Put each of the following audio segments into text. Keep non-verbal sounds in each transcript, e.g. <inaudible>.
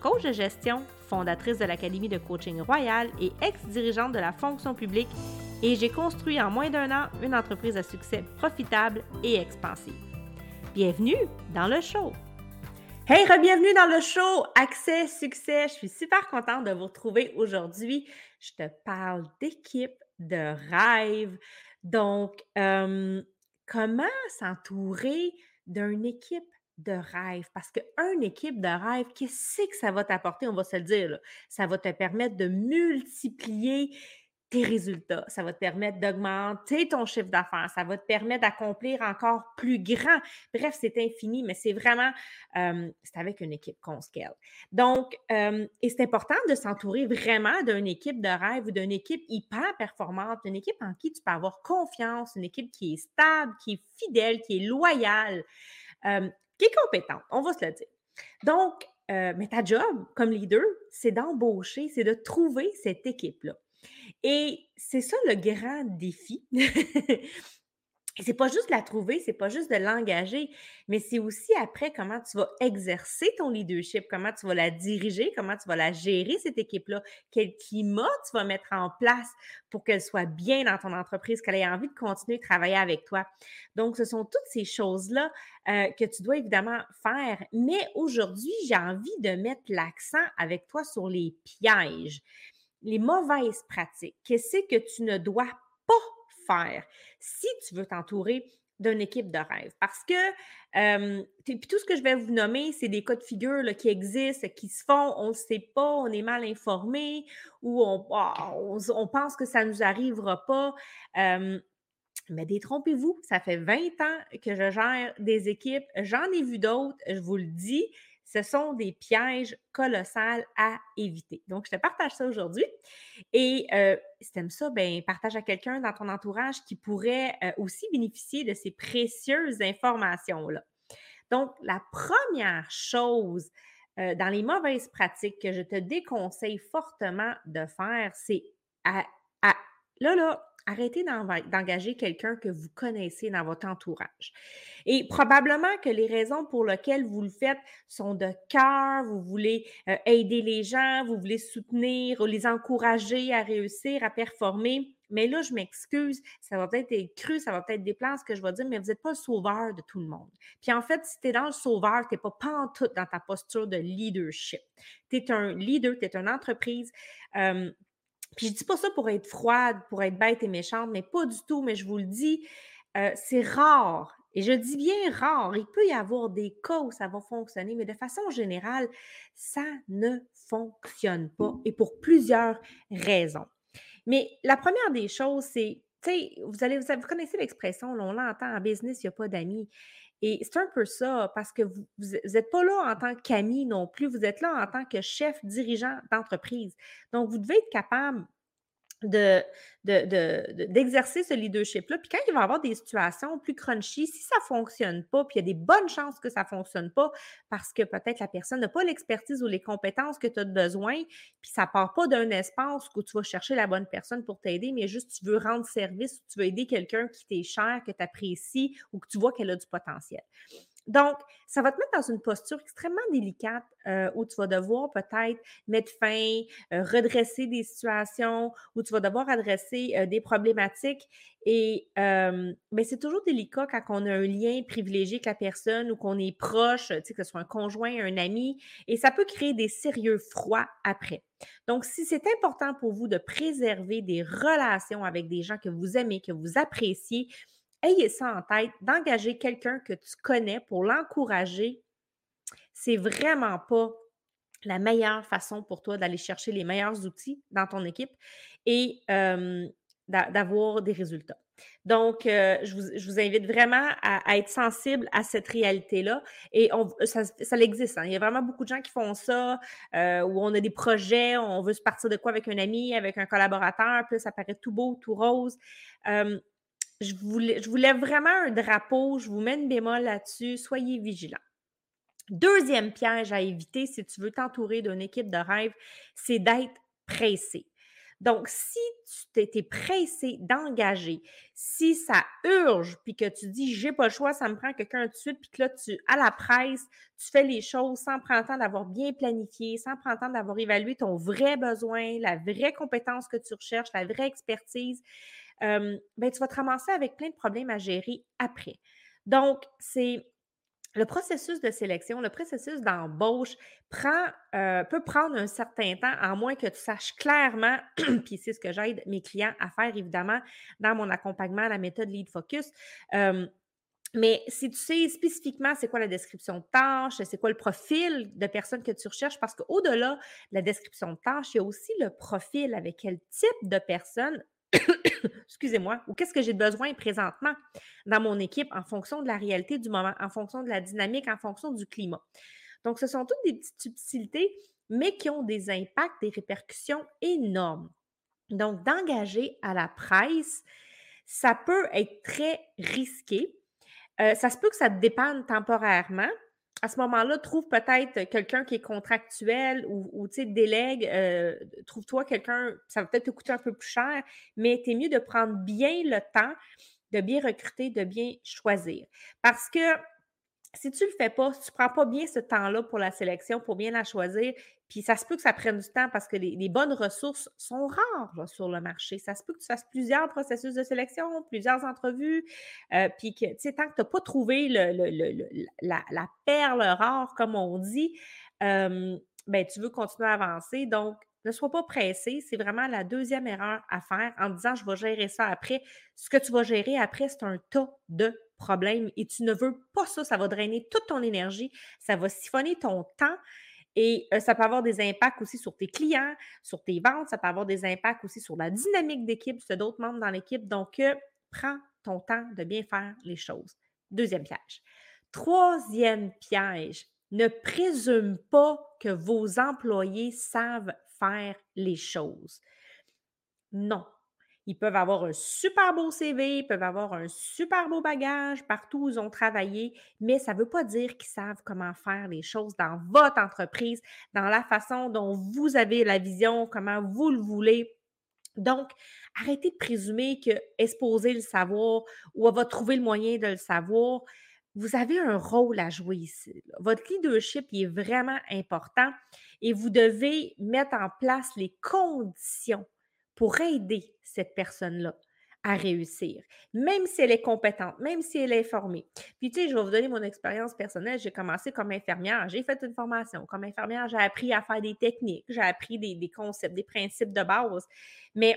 coach de gestion, fondatrice de l'Académie de coaching royal et ex-dirigeante de la fonction publique, et j'ai construit en moins d'un an une entreprise à succès profitable et expansive. Bienvenue dans le show! Hey, bienvenue dans le show Accès Succès. Je suis super contente de vous retrouver aujourd'hui. Je te parle d'équipe, de rêve. Donc, euh, comment s'entourer d'une équipe de rêve. Parce qu'une équipe de rêve, qu'est-ce que ça va t'apporter? On va se le dire. Ça va te permettre de multiplier tes résultats. Ça va te permettre d'augmenter ton chiffre d'affaires. Ça va te permettre d'accomplir encore plus grand. Bref, c'est infini, mais c'est vraiment, c'est avec une équipe qu'on scale. Donc, et c'est important de s'entourer vraiment d'une équipe de rêve ou d'une équipe hyper performante, une équipe en qui tu peux avoir confiance, une équipe qui est stable, qui est fidèle, qui est loyale qui est compétente, on va se le dire. Donc, euh, mais ta job comme leader, c'est d'embaucher, c'est de trouver cette équipe-là. Et c'est ça le grand défi. <laughs> c'est pas juste la trouver, c'est pas juste de l'engager, mais c'est aussi après comment tu vas exercer ton leadership, comment tu vas la diriger, comment tu vas la gérer, cette équipe-là, quel climat tu vas mettre en place pour qu'elle soit bien dans ton entreprise, qu'elle ait envie de continuer de travailler avec toi. Donc, ce sont toutes ces choses-là euh, que tu dois évidemment faire. Mais aujourd'hui, j'ai envie de mettre l'accent avec toi sur les pièges, les mauvaises pratiques. Qu'est-ce que tu ne dois pas faire si tu veux t'entourer d'une équipe de rêve? Parce que, tout ce que je vais vous nommer, c'est des cas de figure qui existent, qui se font, on ne sait pas, on est mal informé ou ah, on, on, pense que ça ne nous arrivera pas. mais détrompez-vous, ça fait 20 ans que je gère des équipes, j'en ai vu d'autres, je vous le dis, ce sont des pièges colossaux à éviter. Donc, je te partage ça aujourd'hui. Et euh, si tu aimes ça, ben, partage à quelqu'un dans ton entourage qui pourrait euh, aussi bénéficier de ces précieuses informations-là. Donc, la première chose euh, dans les mauvaises pratiques que je te déconseille fortement de faire, c'est à, là, là, arrêtez d'engager quelqu'un que vous connaissez dans votre entourage. Et probablement que les raisons pour lesquelles vous le faites sont de cœur, vous voulez euh, aider les gens, vous voulez soutenir, les encourager à réussir, à performer. Mais là, je m'excuse, ça va peut-être être cru, ça va peut-être déplacer ce que je vais dire, mais vous n'êtes pas le sauveur de tout le monde. Puis en fait, si tu es dans le sauveur, tu n'es pas pantoute dans ta posture de leadership. Tu es un leader, tu es une entreprise. Euh, puis je dis pas ça pour être froide, pour être bête et méchante, mais pas du tout. Mais je vous le dis, euh, c'est rare. Et je dis bien rare. Il peut y avoir des cas où ça va fonctionner, mais de façon générale, ça ne fonctionne pas et pour plusieurs raisons. Mais la première des choses, c'est, tu sais, vous vous, connaissez l'expression, on l'entend en business, il n'y a pas d'amis. Et c'est un peu ça, parce que vous n'êtes pas là en tant qu'ami non plus, vous êtes là en tant que chef dirigeant d'entreprise. Donc, vous devez être capable de, d'exercer ce leadership-là. Puis quand il va y avoir des situations plus crunchy, si ça ne fonctionne pas, puis il y a des bonnes chances que ça ne fonctionne pas parce que peut-être la personne n'a pas l'expertise ou les compétences que tu as besoin, puis ça ne part pas d'un espace où tu vas chercher la bonne personne pour t'aider, mais juste tu veux rendre service ou tu veux aider quelqu'un qui t'est cher, que tu apprécies ou que tu vois qu'elle a du potentiel. Donc, ça va te mettre dans une posture extrêmement délicate euh, où tu vas devoir peut-être mettre fin, euh, redresser des situations, où tu vas devoir adresser euh, des problématiques. Et ben, c'est toujours délicat quand on a un lien privilégié avec la personne ou qu'on est proche, que ce soit un conjoint, un ami, et ça peut créer des sérieux froids après. Donc, si c'est important pour vous de préserver des relations avec des gens que vous aimez, que vous appréciez, ayez ça en tête, d'engager quelqu'un que tu connais pour l'encourager, c'est vraiment pas la meilleure façon pour toi d'aller chercher les meilleurs outils dans ton équipe et d'avoir des résultats. Donc, je, vous, invite vraiment à, être sensible à cette réalité-là. Et ça, ça existe. Hein. Il y a vraiment beaucoup de gens qui font ça, où on a des projets, on veut se partir de quoi avec un ami, avec un collaborateur, puis ça paraît tout beau, tout rose. Je, voulais, je voulais vraiment un drapeau, je vous mets une bémol là-dessus, soyez vigilants. Deuxième piège à éviter si tu veux t'entourer d'une équipe de rêve, c'est d'être pressé. Donc, si tu t'es pressé d'engager, si ça urge, puis que tu dis j'ai pas le choix, ça me prend quelqu'un tout de suite, puis que là, tu, à la presse, tu fais les choses sans prendre temps d'avoir bien planifié, sans prendre temps d'avoir évalué ton vrai besoin, la vraie compétence que tu recherches, la vraie expertise, euh, ben, tu vas te ramasser avec plein de problèmes à gérer après. Donc, c'est le processus de sélection, le processus d'embauche euh, peut prendre un certain temps, à moins que tu saches clairement, <clears throat> puis c'est ce que j'aide mes clients à faire évidemment dans mon accompagnement à la méthode Lead Focus. mais si tu sais spécifiquement c'est quoi la description de tâche, c'est quoi le profil de personne que tu recherches, parce qu'au-delà de la description de tâche, il y a aussi le profil avec quel type de personne excusez-moi, ou qu'est-ce que j'ai besoin présentement dans mon équipe en fonction de la réalité du moment, en fonction de la dynamique, en fonction du climat? Donc, ce sont toutes des petites subtilités, mais qui ont des impacts, des répercussions énormes. Donc, d'engager à la presse, ça peut être très risqué. Euh, ça se peut que ça te dépanne temporairement, à ce moment-là, trouve peut-être quelqu'un qui est contractuel ou, ou tu délègue, euh, trouve-toi quelqu'un, ça va peut-être te coûter un peu plus cher, mais tu es mieux de prendre bien le temps de bien recruter, de bien choisir. Parce que si tu ne le fais pas, si tu ne prends pas bien ce temps-là pour la sélection, pour bien la choisir, puis ça se peut que ça prenne du temps parce que les, bonnes ressources sont rares sur le marché. Ça se peut que tu fasses plusieurs processus de sélection, plusieurs entrevues, euh, puis que, tu sais, tant que tu n'as pas trouvé la, perle rare, comme on dit, ben, tu veux continuer à avancer. Donc, ne sois pas pressé. C'est vraiment la deuxième erreur à faire en disant je vais gérer ça après. Ce que tu vas gérer après, c'est un tas de problème et tu ne veux pas ça, ça va drainer toute ton énergie, ça va siphonner ton temps et euh, ça peut avoir des impacts aussi sur tes clients, sur tes ventes, ça peut avoir des impacts aussi sur la dynamique d'équipe, sur d'autres membres dans l'équipe. Donc, euh, prends ton temps de bien faire les choses. Deuxième piège. Troisième piège, ne présume pas que vos employés savent faire les choses. Non, ils peuvent avoir un super beau CV, ils peuvent avoir un super beau bagage partout où ils ont travaillé, mais ça ne veut pas dire qu'ils savent comment faire les choses dans votre entreprise, dans la façon dont vous avez la vision, comment vous le voulez. Donc, arrêtez de présumer que exposer le savoir ou va trouver le moyen de le savoir. Vous avez un rôle à jouer ici. Votre leadership est vraiment important et vous devez mettre en place les conditions pour aider cette personne-là à réussir, même si elle est compétente, même si elle est formée. Puis, tu sais, je vais vous donner mon expérience personnelle. J'ai commencé comme infirmière, j'ai fait une formation. Comme infirmière, j'ai appris à faire des techniques, j'ai appris des, des concepts, des principes de base. Mais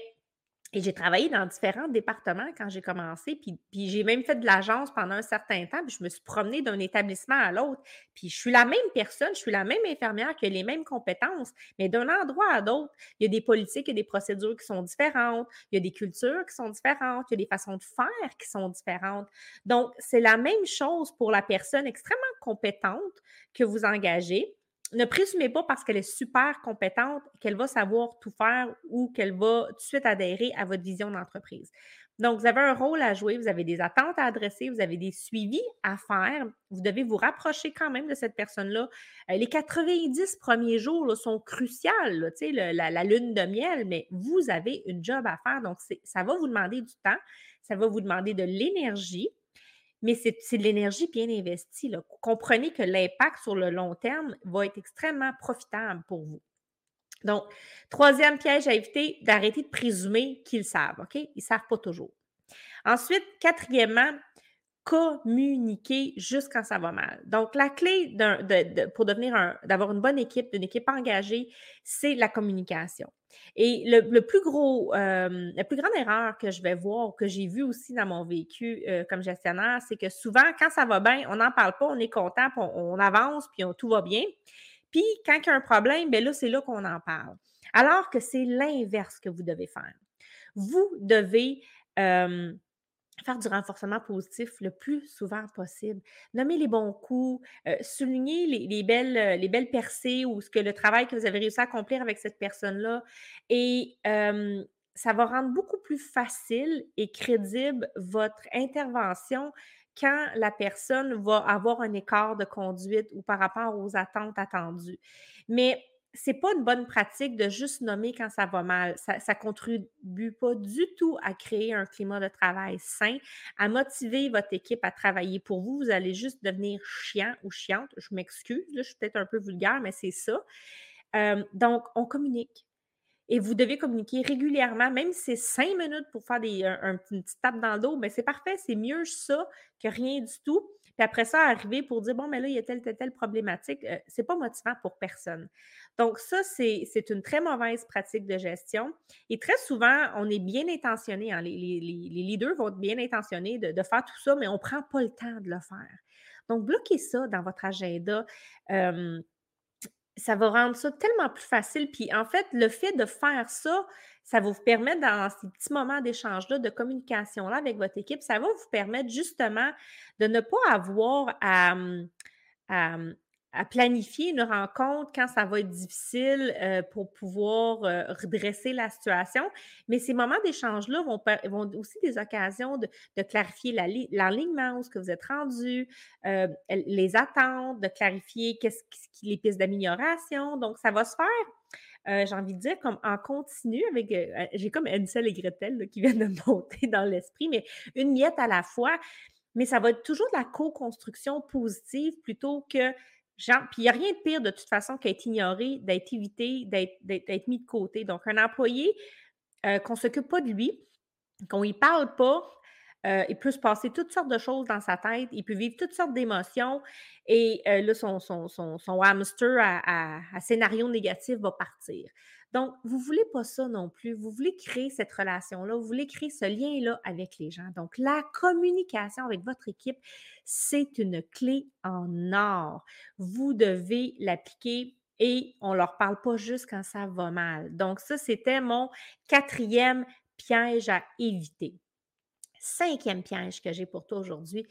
et j'ai travaillé dans différents départements quand j'ai commencé, puis, j'ai même fait de l'agence pendant un certain temps, puis je me suis promenée d'un établissement à l'autre. Puis je suis la même personne, je suis la même infirmière qui a les mêmes compétences, mais d'un endroit à l'autre, il y a des politiques et des procédures qui sont différentes, il y a des cultures qui sont différentes, il y a des façons de faire qui sont différentes. Donc, c'est la même chose pour la personne extrêmement compétente que vous engagez ne présumez pas parce qu'elle est super compétente qu'elle va savoir tout faire ou qu'elle va tout de suite adhérer à votre vision d'entreprise. Donc, vous avez un rôle à jouer, vous avez des attentes à adresser, vous avez des suivis à faire. Vous devez vous rapprocher quand même de cette personne-là. Euh, les 90 premiers jours sont cruciaux, la, la, lune de miel, mais vous avez une job à faire. Donc, ça va vous demander du temps, ça va vous demander de l'énergie mais c'est de l'énergie bien investie. Comprenez que l'impact sur le long terme va être extrêmement profitable pour vous. Donc, troisième piège à éviter, d'arrêter de présumer qu'ils savent, OK? Ils ne savent pas toujours. Ensuite, quatrièmement, communiquer juste quand ça va mal. Donc, la clé pour devenir d'avoir une bonne équipe, une équipe engagée, c'est la communication. Et le, plus gros, euh, la plus grande erreur que je vais voir, que j'ai vu aussi dans mon vécu euh, comme gestionnaire, c'est que souvent, quand ça va bien, on n'en parle pas, on est content, on, avance, puis tout va bien. Puis, quand il y a un problème, bien là, c'est là qu'on en parle. Alors que c'est l'inverse que vous devez faire. Vous devez euh, faire du renforcement positif le plus souvent possible. Nommer les bons coups, euh, souligner les, belles, euh, les belles percées ou ce que le travail que vous avez réussi à accomplir avec cette personne-là. Et ça va rendre beaucoup plus facile et crédible votre intervention quand la personne va avoir un écart de conduite ou par rapport aux attentes attendues. Mais c'est pas une bonne pratique de juste nommer quand ça va mal. Ça, ne contribue pas du tout à créer un climat de travail sain, à motiver votre équipe à travailler pour vous. Vous allez juste devenir chiant ou chiante. Je m'excuse, je suis peut-être un peu vulgaire, mais c'est ça. Euh, donc, on communique et vous devez communiquer régulièrement, même si c'est cinq minutes pour faire des, un, une petite tape dans le dos, mais c'est parfait, c'est mieux ça que rien du tout. Puis après ça, arriver pour dire, bon, mais là, il y a telle, telle, telle problématique, euh, c'est pas motivant pour personne. Donc, ça, c'est une très mauvaise pratique de gestion. Et très souvent, on est bien intentionné, hein, les, leaders vont être bien intentionnés de, faire tout ça, mais on ne prend pas le temps de le faire. Donc, bloquez ça dans votre agenda. Ça va rendre ça tellement plus facile. Puis en fait, le fait de faire ça, ça va vous permettre dans ces petits moments d'échange-là, de communication-là avec votre équipe, ça va vous permettre justement de ne pas avoir à planifier une rencontre quand ça va être difficile euh, pour pouvoir euh, redresser la situation. Mais ces moments d'échange-là vont, vont, aussi des occasions de, clarifier l'alignement, où ce que vous êtes rendu, euh, les attentes, de clarifier les pistes d'amélioration. Donc, ça va se faire. j'ai envie de dire, comme en continu, avec j'ai comme Ansel et Gretel qui viennent de <laughs> monter dans l'esprit, mais une miette à la fois. Mais ça va être toujours de la co-construction positive plutôt que puis il n'y a rien de pire de toute façon qu'être ignoré, d'être évité, d'être mis de côté. Donc, un employé euh, qu'on ne s'occupe pas de lui, qu'on ne parle pas, euh, il peut se passer toutes sortes de choses dans sa tête, il peut vivre toutes sortes d'émotions et euh, là, son, son, hamster à, scénario négatif va partir. Donc, vous ne voulez pas ça non plus. Vous voulez créer cette relation-là, vous voulez créer ce lien-là avec les gens. Donc, la communication avec votre équipe, c'est une clé en or. Vous devez l'appliquer et on ne leur parle pas juste quand ça va mal. Donc, ça, c'était mon quatrième piège à éviter. Cinquième piège que j'ai pour toi aujourd'hui,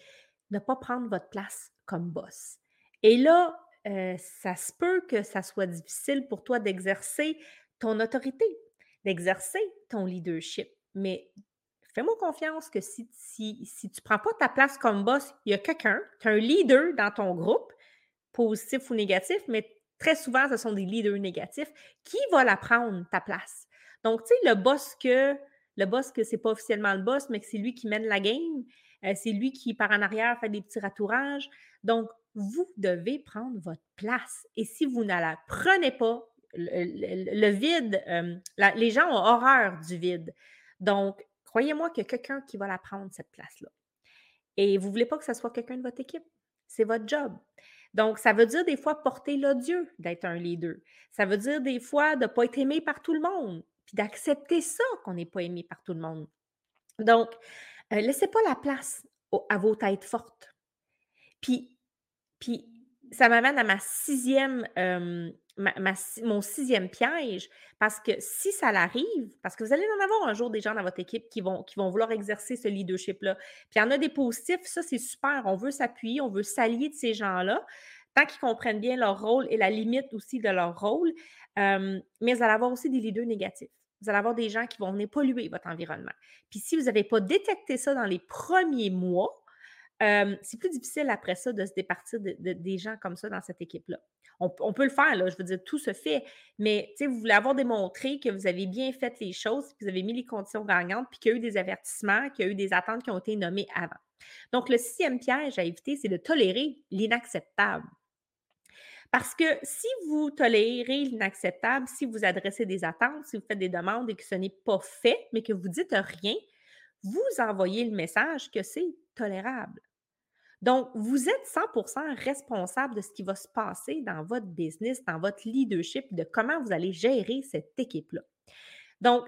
ne pas prendre votre place comme boss. Et là, euh, ça se peut que ça soit difficile pour toi d'exercer ton autorité, d'exercer ton leadership. Mais fais-moi confiance que si, si, si tu ne prends pas ta place comme boss, il y a quelqu'un, tu as un leader dans ton groupe, positif ou négatif, mais très souvent, ce sont des leaders négatifs, qui va la prendre, ta place. Donc, tu sais, le boss que le boss que c'est pas officiellement le boss, mais que c'est lui qui mène la game, euh, c'est lui qui, par en arrière, fait des petits ratourages. Donc, vous devez prendre votre place. Et si vous ne la prenez pas, le, vide, euh, les gens ont horreur du vide. Donc, croyez-moi qu'il y a quelqu'un qui va la prendre, cette place-là. Et vous ne voulez pas que ce soit quelqu'un de votre équipe. C'est votre job. Donc, ça veut dire des fois porter l'odieux d'être un leader. Ça veut dire des fois de ne pas être aimé par tout le monde, d'accepter ça qu'on n'est pas aimé par tout le monde. Donc, euh, laissez pas la place à vos têtes fortes. Puis, puis ça m'amène à ma sixième, mon sixième piège, parce que si ça l'arrive, parce que vous allez en avoir un jour des gens dans votre équipe qui vont, qui vont vouloir exercer ce leadership-là. Puis il y en a des positifs, ça c'est super, on veut s'appuyer, on veut s'allier de ces gens-là, tant qu'ils comprennent bien leur rôle et la limite aussi de leur rôle. mais vous allez avoir aussi des leaders négatifs. Vous allez avoir des gens qui vont venir polluer votre environnement. Puis si vous n'avez pas détecté ça dans les premiers mois, c'est plus difficile après ça de se départir de, des gens comme ça dans cette équipe-là. On, peut le faire, là, je veux dire, tout se fait, mais vous voulez avoir démontré que vous avez bien fait les choses, que vous avez mis les conditions gagnantes, puis qu'il y a eu des avertissements, qu'il y a eu des attentes qui ont été nommées avant. Donc, le sixième piège à éviter, c'est de tolérer l'inacceptable. Parce que si vous tolérez l'inacceptable, si vous adressez des attentes, si vous faites des demandes et que ce n'est pas fait, mais que vous dites rien, vous envoyez le message que c'est tolérable. Donc, vous êtes 100% responsable de ce qui va se passer dans votre business, dans votre leadership, de comment vous allez gérer cette équipe-là. Donc,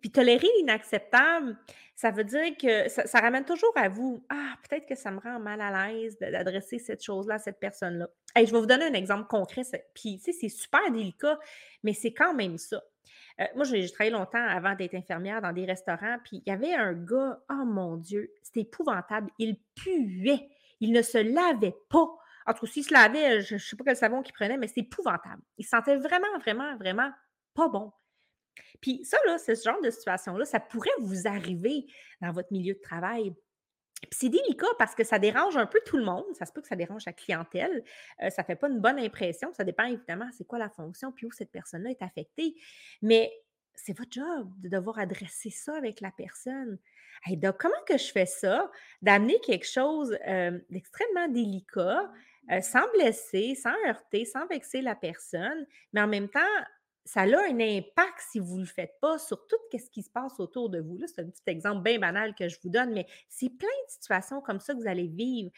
puis tolérer l'inacceptable, ça veut dire que ça, ramène toujours à vous. Ah, peut-être que ça me rend mal à l'aise d'adresser cette chose-là à cette personne-là. Je vais vous donner un exemple concret. Puis, tu sais, c'est super délicat, mais c'est quand même ça. Euh, moi, j'ai travaillé longtemps avant d'être infirmière dans des restaurants, puis il y avait un gars, oh mon Dieu, c'était épouvantable. Il puait. Il ne se lavait pas. En tout cas, s'il se lavait, je ne sais pas quel savon qu'il prenait, mais c'est épouvantable. Il se sentait vraiment, vraiment, vraiment pas bon. Puis ça, là, ce genre de situation-là, ça pourrait vous arriver dans votre milieu de travail. Puis c'est délicat parce que ça dérange un peu tout le monde. Ça se peut que ça dérange la clientèle. Euh, ça ne fait pas une bonne impression. Ça dépend évidemment c'est quoi la fonction puis où cette personne-là est affectée. Mais c'est votre job de devoir adresser ça avec la personne. donc, comment que je fais ça? D'amener quelque chose euh, d'extrêmement délicat, euh, sans blesser, sans heurter, sans vexer la personne, mais en même temps, ça a un impact si vous ne le faites pas sur tout ce qui se passe autour de vous. Là, c'est un petit exemple bien banal que je vous donne, mais c'est plein de situations comme ça que vous allez vivre.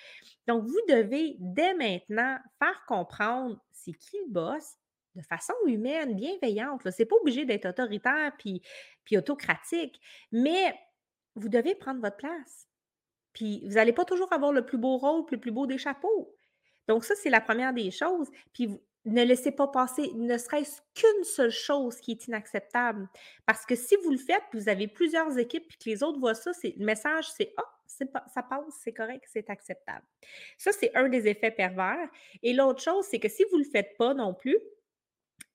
Donc, vous devez dès maintenant faire comprendre c'est qui le boss de façon humaine, bienveillante. Ce n'est pas obligé d'être autoritaire puis, puis autocratique, mais vous devez prendre votre place. Puis vous n'allez pas toujours avoir le plus beau rôle, le plus beau des chapeaux. Donc, ça, c'est la première des choses. Puis ne laissez pas passer ne serait-ce qu'une seule chose qui est inacceptable. Parce que si vous le faites, vous avez plusieurs équipes, puis que les autres voient ça, c'est, le message, c'est Ah, oh, ça passe, c'est correct, c'est acceptable. Ça, c'est un des effets pervers. Et l'autre chose, c'est que si vous ne le faites pas non plus,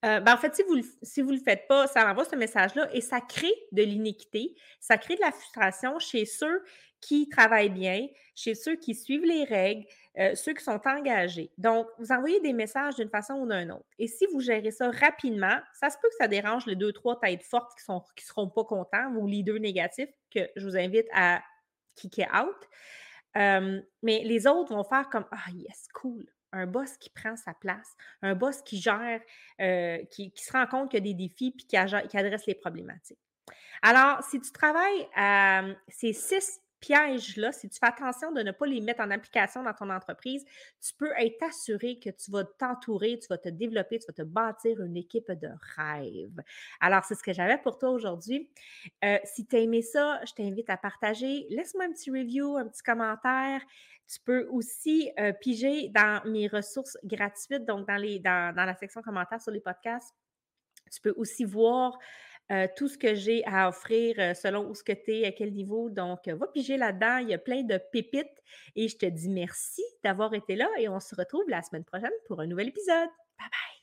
euh, ben, en fait, si vous ne le faites pas, ça envoie ce message-là et ça crée de l'iniquité, ça crée de la frustration chez ceux qui travaillent bien, chez ceux qui suivent les règles, euh, ceux qui sont engagés. Donc, vous envoyez des messages d'une façon ou d'une autre. Et si vous gérez ça rapidement, ça se peut que ça dérange les deux, trois têtes fortes qui ne qui seront pas contents, ou les deux négatifs que je vous invite à kicker out. Euh, mais les autres vont faire comme Ah, yes, cool un boss qui prend sa place, un boss qui gère, euh, qui, se rend compte qu'il y a des défis puis qui, adresse les problématiques. Alors, si tu travailles à ces six pièges-là, si tu fais attention de ne pas les mettre en application dans ton entreprise, tu peux être assuré que tu vas t'entourer, tu vas te développer, tu vas te bâtir une équipe de rêve. Alors, c'est ce que j'avais pour toi aujourd'hui. Euh, si tu as aimé ça, je t'invite à partager. Laisse-moi un petit review, un petit commentaire. Tu peux aussi euh, piger dans mes ressources gratuites, donc dans, les, dans, dans la section commentaires sur les podcasts. Tu peux aussi voir euh, tout ce que j'ai à offrir euh, selon où ce que tu es, à quel niveau. Donc, va piger là-dedans. Il y a plein de pépites. Et je te dis merci d'avoir été là et on se retrouve la semaine prochaine pour un nouvel épisode. Bye bye!